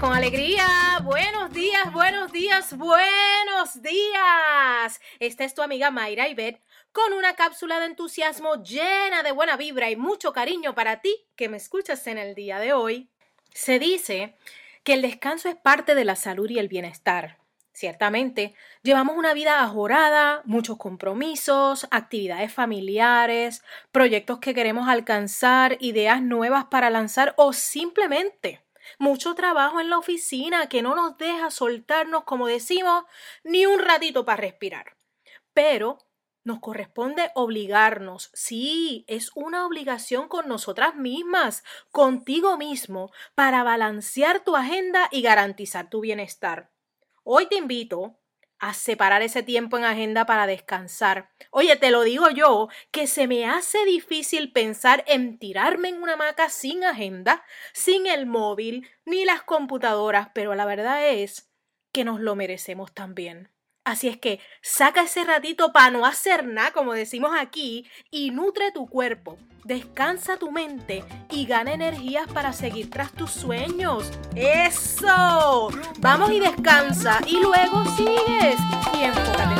con alegría. Buenos días, buenos días, buenos días. Esta es tu amiga Mayra Ibet con una cápsula de entusiasmo llena de buena vibra y mucho cariño para ti que me escuchas en el día de hoy. Se dice que el descanso es parte de la salud y el bienestar. Ciertamente, llevamos una vida ajorada, muchos compromisos, actividades familiares, proyectos que queremos alcanzar, ideas nuevas para lanzar o simplemente mucho trabajo en la oficina que no nos deja soltarnos, como decimos, ni un ratito para respirar. Pero nos corresponde obligarnos. Sí, es una obligación con nosotras mismas, contigo mismo, para balancear tu agenda y garantizar tu bienestar. Hoy te invito a separar ese tiempo en agenda para descansar. Oye, te lo digo yo, que se me hace difícil pensar en tirarme en una hamaca sin agenda, sin el móvil, ni las computadoras, pero la verdad es que nos lo merecemos también. Así es que saca ese ratito para no hacer nada, como decimos aquí, y nutre tu cuerpo, descansa tu mente y gana energías para seguir tras tus sueños. ¡Eso! Vamos y descansa y luego sigues y enfócate